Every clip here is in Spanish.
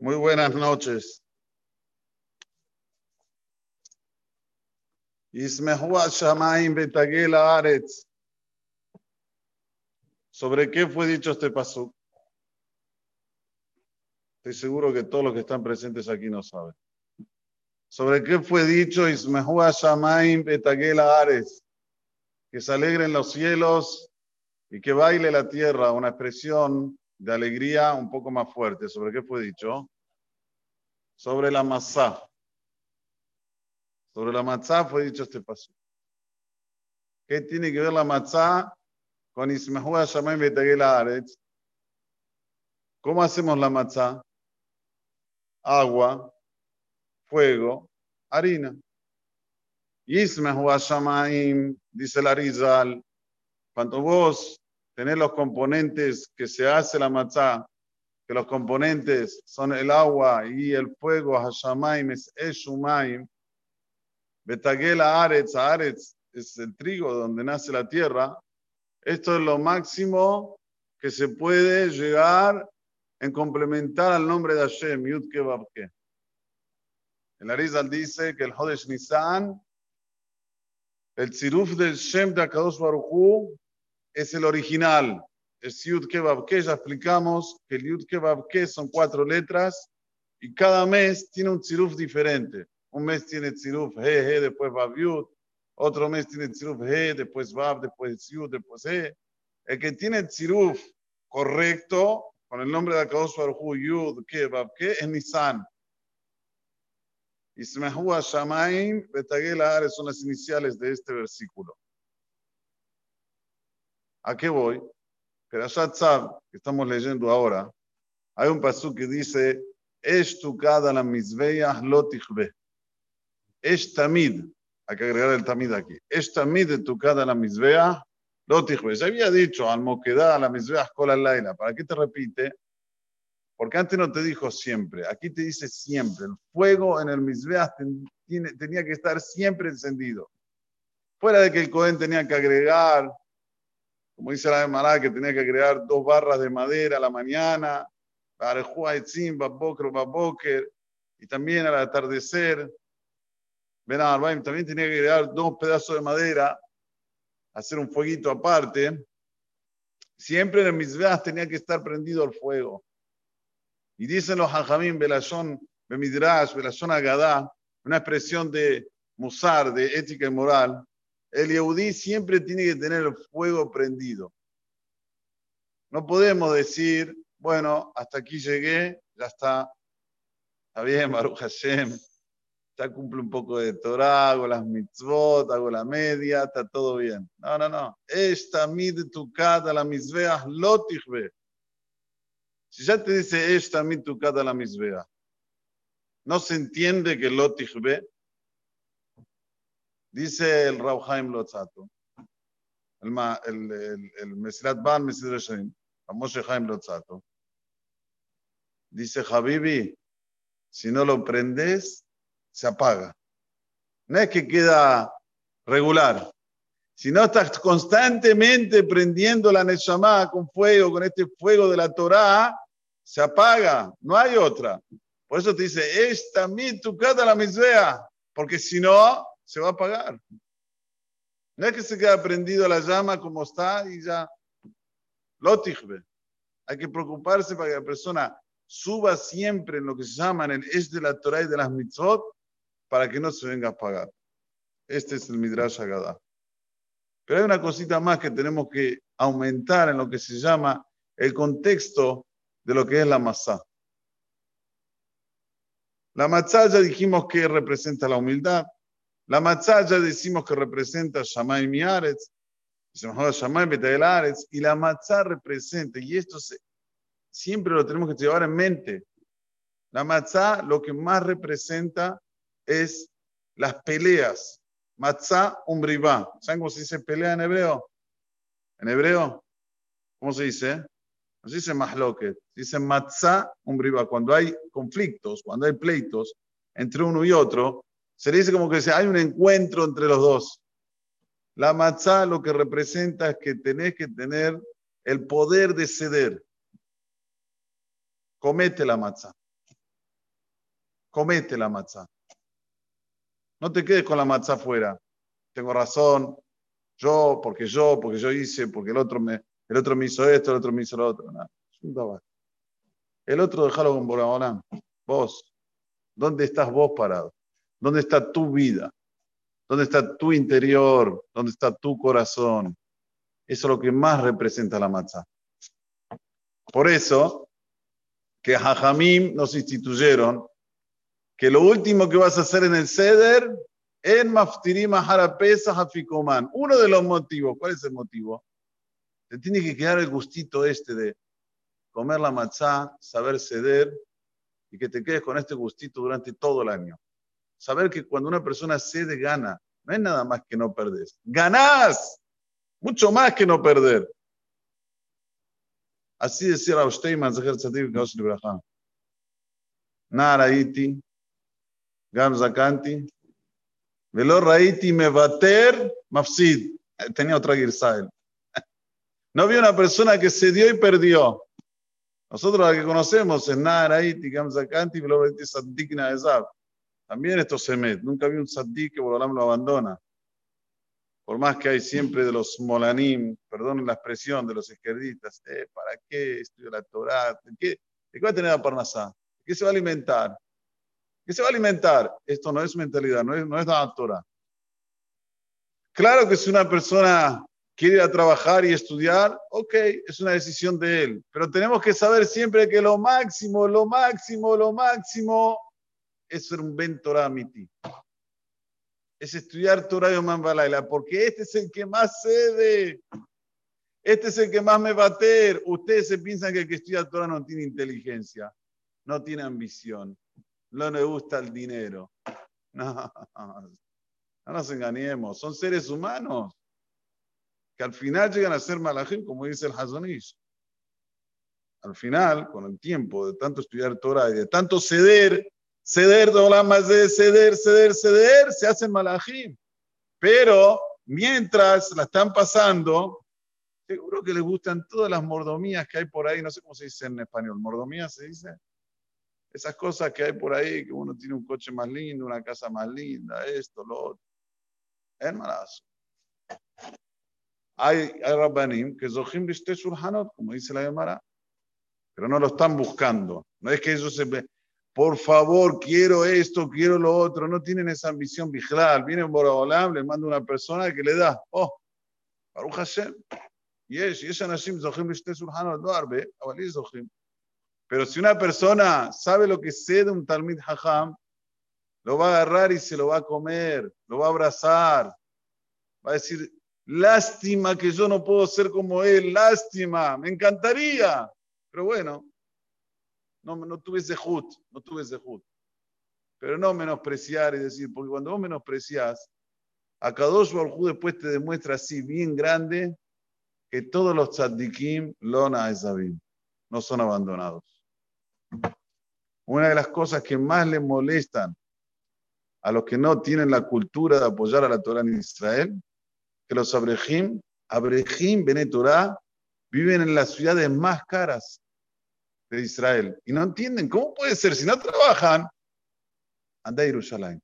Muy buenas noches. ¿Sobre qué fue dicho este paso? Estoy seguro que todos los que están presentes aquí no saben. ¿Sobre qué fue dicho Shamaim Ares? Que se alegren los cielos y que baile la tierra, una expresión de alegría un poco más fuerte. ¿Sobre qué fue dicho? Sobre la masá. Sobre la matzá fue dicho este paso. ¿Qué tiene que ver la matzá con Ismehua Shamayim Betagela Aretz? ¿Cómo hacemos la matzá? Agua, fuego, harina. Ismehua Shamayim, dice la Rizal, cuando vos tener los componentes que se hace la matzá, que los componentes son el agua y el fuego, Hashamaim es Eshumaim, Betagela Aretz, Aretz es el trigo donde nace la tierra. Esto es lo máximo que se puede llegar en complementar al nombre de Hashem, Yud Kebabke. El Arizal dice que el Hodesh Nisan, el Tziruf del Shem de Akadosh Baruchu, es el original, es Yud Kebabke. Ya explicamos que el Yud Kebabke son cuatro letras y cada mes tiene un tziruf diferente. Un mes tiene tziruf He, He, después Vav Yud. Otro mes tiene tziruf He, después Vav, después Yud, después He. El que tiene tziruf correcto, con el nombre de Akadosh Baruj Yud Kebabke, es Nisan. Ismehua Shamaim Betagela son las iniciales de este versículo. ¿A qué voy? Perashat Tzav, que estamos leyendo ahora, hay un pasú que dice, Es tu cada la misbeya lotichbe. Es tamid, hay que agregar el tamid aquí. Es tamid de tu cada la misbea lotichbe. Ya había dicho, al moqueda la misbea escola laila. ¿Para qué te repite? Porque antes no te dijo siempre, aquí te dice siempre. El fuego en el misbea tenía que estar siempre encendido. Fuera de que el Cohen tenía que agregar como dice la Emara, que tenía que crear dos barras de madera a la mañana, y también al atardecer. también tenía que crear dos pedazos de madera, hacer un fueguito aparte. Siempre en el Mizbeach tenía que estar prendido el fuego. Y dicen los Hajamim, Belashon, Bemidrash, Belashon Agadá, una expresión de musar, de ética y moral, el Yehudí siempre tiene que tener el fuego prendido. No podemos decir, bueno, hasta aquí llegué, ya está, está bien, Baruch Hashem, ya cumple un poco de Torah, hago las mitzvot, hago la media, está todo bien. No, no, no. Esta mid tu la misbeah lotichbe. Si ya te dice esta mid tu la misbeah, no se entiende que lotichbe Dice el Rauhaim Lotzato, el, el, el, el Mesirat Ban Mesirat Shaim, Moshe Haim Lotzato. Dice Habibi, si no lo prendes, se apaga. No es que queda regular. Si no estás constantemente prendiendo la Neshama con fuego, con este fuego de la Torah, se apaga. No hay otra. Por eso te dice, esta mi tu la misbea. Porque si no, se va a apagar. No es que se quede prendido la llama como está y ya lo Hay que preocuparse para que la persona suba siempre en lo que se llama en el es de la Torah y de las mitzvot para que no se venga a apagar. Este es el Midrash Agadá. Pero hay una cosita más que tenemos que aumentar en lo que se llama el contexto de lo que es la masá. La matzá ya dijimos que representa la humildad, la matzá ya decimos que representa Shamay Miaretz, y la matzá representa, y esto siempre lo tenemos que llevar en mente. La matzá lo que más representa es las peleas. Matzá umbribá. ¿Saben cómo se dice pelea en hebreo? En hebreo, ¿cómo se dice? No se dice mahloket, se matzá. Cuando hay conflictos, cuando hay pleitos entre uno y otro, se dice como que hay un encuentro entre los dos. La matzá lo que representa es que tenés que tener el poder de ceder. Comete la matzá. comete la matzá. No te quedes con la matzá afuera. Tengo razón, yo, porque yo, porque yo hice, porque el otro me, el otro me hizo esto, el otro me hizo lo otro. El otro déjalo con Boraholam. Vos, ¿dónde estás vos parado? ¿Dónde está tu vida? ¿Dónde está tu interior? ¿Dónde está tu corazón? Eso es lo que más representa la matzá. Por eso, que Jajamim nos instituyeron que lo último que vas a hacer en el Seder en Maftirim Pesach Afikoman. Uno de los motivos, ¿cuál es el motivo? Te tiene que quedar el gustito este de comer la matzá, saber ceder y que te quedes con este gustito durante todo el año. Saber que cuando una persona cede, gana. No es nada más que no perdes. ¡Ganás! Mucho más que no perder. Así decía Rav Steinman, Zeher Tzadik Kaosh Libraja. Naraiti, Gam Zakanti, Velo Raiti Mevater Mafsid. Tenía otra girsael. No vi una persona que se y perdió. Nosotros la que conocemos es Naraiti, Gam Zakanti, Velo Raiti Sadik Naezab. También esto se mete. Nunca vi un Sadik que Borolam lo abandona por más que hay siempre de los molanim, perdón la expresión, de los izquierdistas, eh, ¿para qué estudiar la Torah? ¿Qué, ¿De qué va a tener la Parnasá? ¿Qué se va a alimentar? ¿Qué se va a alimentar? Esto no es mentalidad, no es, no es la Torah. Claro que si una persona quiere ir a trabajar y estudiar, ok, es una decisión de él. Pero tenemos que saber siempre que lo máximo, lo máximo, lo máximo es ser un Ben Torah miti es estudiar Torah y Balaila, porque este es el que más cede. Este es el que más me va a bater. Ustedes se piensan que el que estudia Torah no tiene inteligencia, no tiene ambición, no le gusta el dinero. No, no nos engañemos, son seres humanos que al final llegan a ser malajim, como dice el Hazonish. Al final, con el tiempo de tanto estudiar Torah y de tanto ceder, ceder, más de ceder, ceder, ceder, se hacen malajim. Pero mientras la están pasando, seguro que les gustan todas las mordomías que hay por ahí, no sé cómo se dice en español, mordomías se dice. Esas cosas que hay por ahí, que uno tiene un coche más lindo, una casa más linda, esto, lo otro. Es malazo. Hay, hay rabbanim que zohim biste surhanot, como dice la Gemara, pero no lo están buscando. No es que ellos se por favor, quiero esto, quiero lo otro, no tienen esa ambición vigilar. Vienen Boraholam, les manda una persona que le da, oh, Baruch Hashem. Yes, yes, Anashim Zohim Zohim. Pero si una persona sabe lo que sé un Talmid Hajam, lo va a agarrar y se lo va a comer, lo va a abrazar. Va a decir, lástima que yo no puedo ser como él, lástima, me encantaría. Pero bueno, no, no tuve zehut, no tuve zehut. Pero no menospreciar y decir, porque cuando vos menospreciás, a Kadosh Baruj después te demuestra así bien grande que todos los tzaddikim lona esabim, no son abandonados. Una de las cosas que más le molestan a los que no tienen la cultura de apoyar a la Torah en Israel, que los abrejim, abrejim, Benetorah, viven en las ciudades más caras de Israel. Y no entienden, ¿cómo puede ser? Si no trabajan, anda a Jerusalén.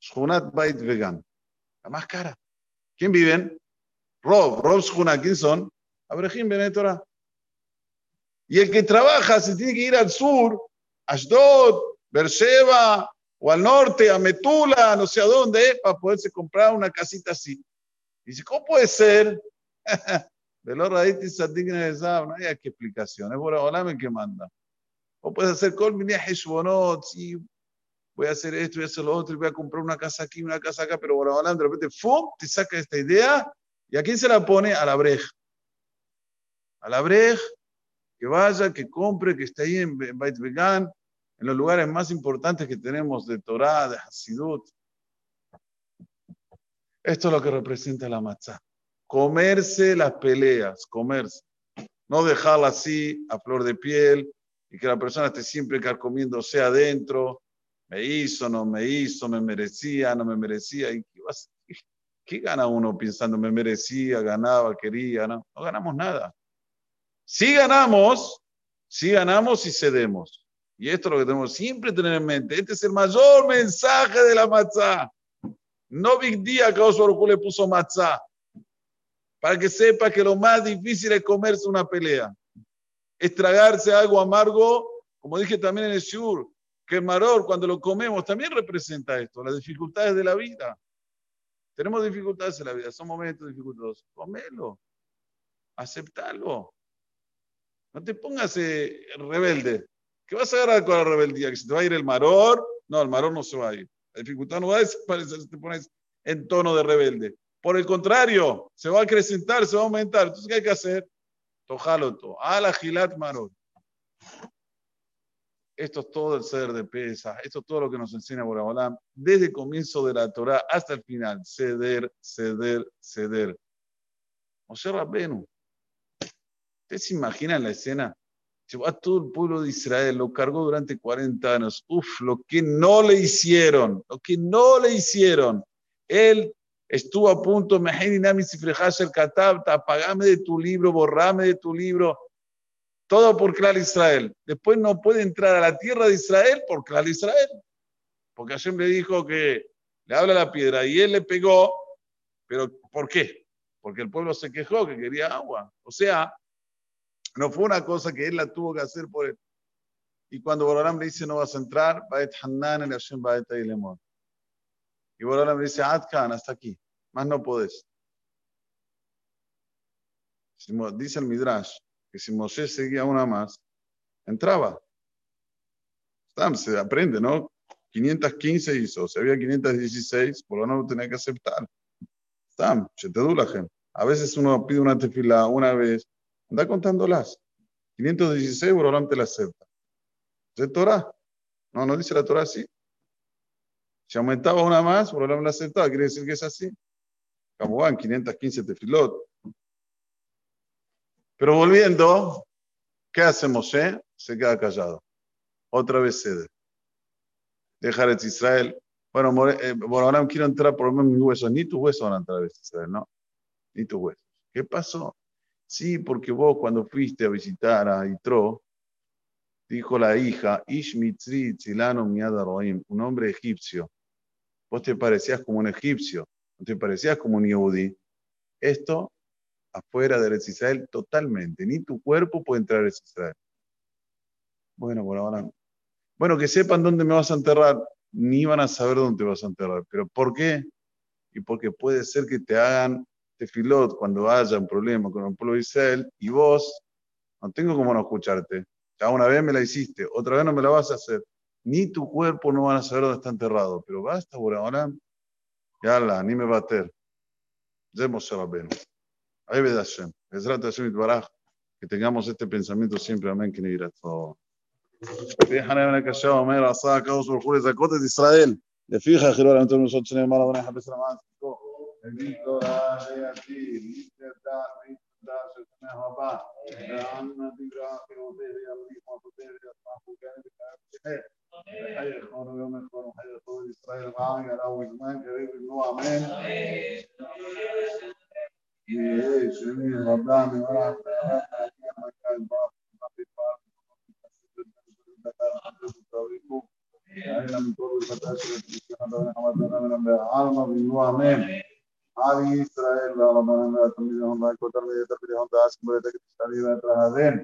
Shunat Bait Vegan. La más cara. ¿Quién viven? Rob. Rob Shunat. ¿Quién son? Abraham Benetora. Y el que trabaja se tiene que ir al sur, Ashdod, Beersheba, o al norte, a Metula, no sé a dónde, para poderse comprar una casita así. Y dice, ¿cómo puede ser? De lo raíz digna de no hay que explicación, es Boraholam el que manda. O puedes hacer col heshbonot, sí, voy a hacer esto, voy a hacer lo otro, voy a comprar una casa aquí, una casa acá, pero Boraholam de repente, ¡fum!, te saca esta idea, y a quién se la pone? A la brej. A la brej, que vaya, que compre, que esté ahí en Beit Vegan, en los lugares más importantes que tenemos de Torah, de Hasidut. Esto es lo que representa la matzah comerse las peleas, comerse. No dejarla así, a flor de piel, y que la persona esté siempre carcomiéndose adentro. Me hizo, no me hizo, me merecía, no me merecía. ¿Y qué, gana uno pensando me merecía, ganaba, quería? No, no ganamos nada. Si ganamos, si ganamos y cedemos. Y esto es lo que tenemos siempre tener en mente. Este es el mayor mensaje de la matzá. No Big Día que Oswald le puso matzá. Para que sepa que lo más difícil es comerse una pelea. Estragarse algo amargo, como dije también en el Shur, que el maror cuando lo comemos también representa esto, las dificultades de la vida. Tenemos dificultades en la vida, son momentos dificultosos. Comelo, aceptalo. No te pongas eh, rebelde. ¿Qué vas a agarrar con la rebeldía? ¿Que se te va a ir el maror? No, el maror no se va a ir. La dificultad no va a desaparecer si te pones en tono de rebelde. Por el contrario, se va a acrecentar, se va a aumentar. Entonces, ¿qué hay que hacer? Tojalo todo. Ala gilat maror. Esto es todo el ser de pesa, esto es todo lo que nos enseña Boraholam, desde el comienzo de la Torah hasta el final. Ceder, ceder, ceder. Moshe Rabbenu. ¿Ustedes se imaginan la escena? Llevó a todo el pueblo de Israel, lo cargó durante 40 años. Uf, lo que no le hicieron, lo que no le hicieron. Él estuvo a punto, apagame de tu libro, borrame de tu libro. Todo por Clar Israel. Después no puede entrar a la tierra de Israel por Clar Israel. Porque Hashem le dijo que le habla la piedra y él le pegó. Pero ¿por qué? Porque el pueblo se quejó que quería agua. O sea, no fue una cosa que él la tuvo que hacer por él. Y cuando Borolam le dice no vas a entrar, Baet Hanan el Hashem Y Borolam le dice, Adkan, hasta aquí. Más no podés. Dice el Midrash que si Moshe seguía una más, entraba. Se aprende, ¿no? 515 hizo, si había 516, por lo menos tenía que aceptar. Stam, la gente. A veces uno pide una tefila una vez, Anda contándolas. 516 Borolam te la acepta. ¿Es Torah? No, no dice la Torah así. Si aumentaba una más, Borolam la aceptaba. Quiere decir que es así. van 515 tefilot. Pero volviendo, ¿qué hace Moshe? Se queda callado. Otra vez cede. Dejar a Israel. Bueno, eh, Borolam quiero entrar por lo menos mis huesos. Ni tus huesos van a entrar a Israel, ¿no? Ni tus huesos. ¿Qué pasó? Sí, porque vos cuando fuiste a visitar a Itro, dijo la hija, Ish Mitzri Tzilano un hombre egipcio. Vos te parecías como un egipcio, no te parecías como un yehudi. Esto afuera de Israel totalmente. Ni tu cuerpo puede entrar a Israel. Bueno, por ahora. Bueno, que sepan dónde me vas a enterrar. Ni van a saber dónde te vas a enterrar. ¿Pero por qué? Y porque puede ser que te hagan tefilot cuando haya un problema con el pueblo de Israel y vos, no tengo cómo no escucharte. Ya una vez me la hiciste, otra vez no me la vas a hacer. Ni tu cuerpo no van a saber dónde está enterrado. Pero basta, ahora. Ya la, ni me va a bater. Demos a Rabenu. Ahí ve Hashem. Que tengamos este pensamiento siempre. Amén. Que ni dirá todo. déjame ver que se אומר, עשה הקדוש ברוך הוא לזכות את ישראל.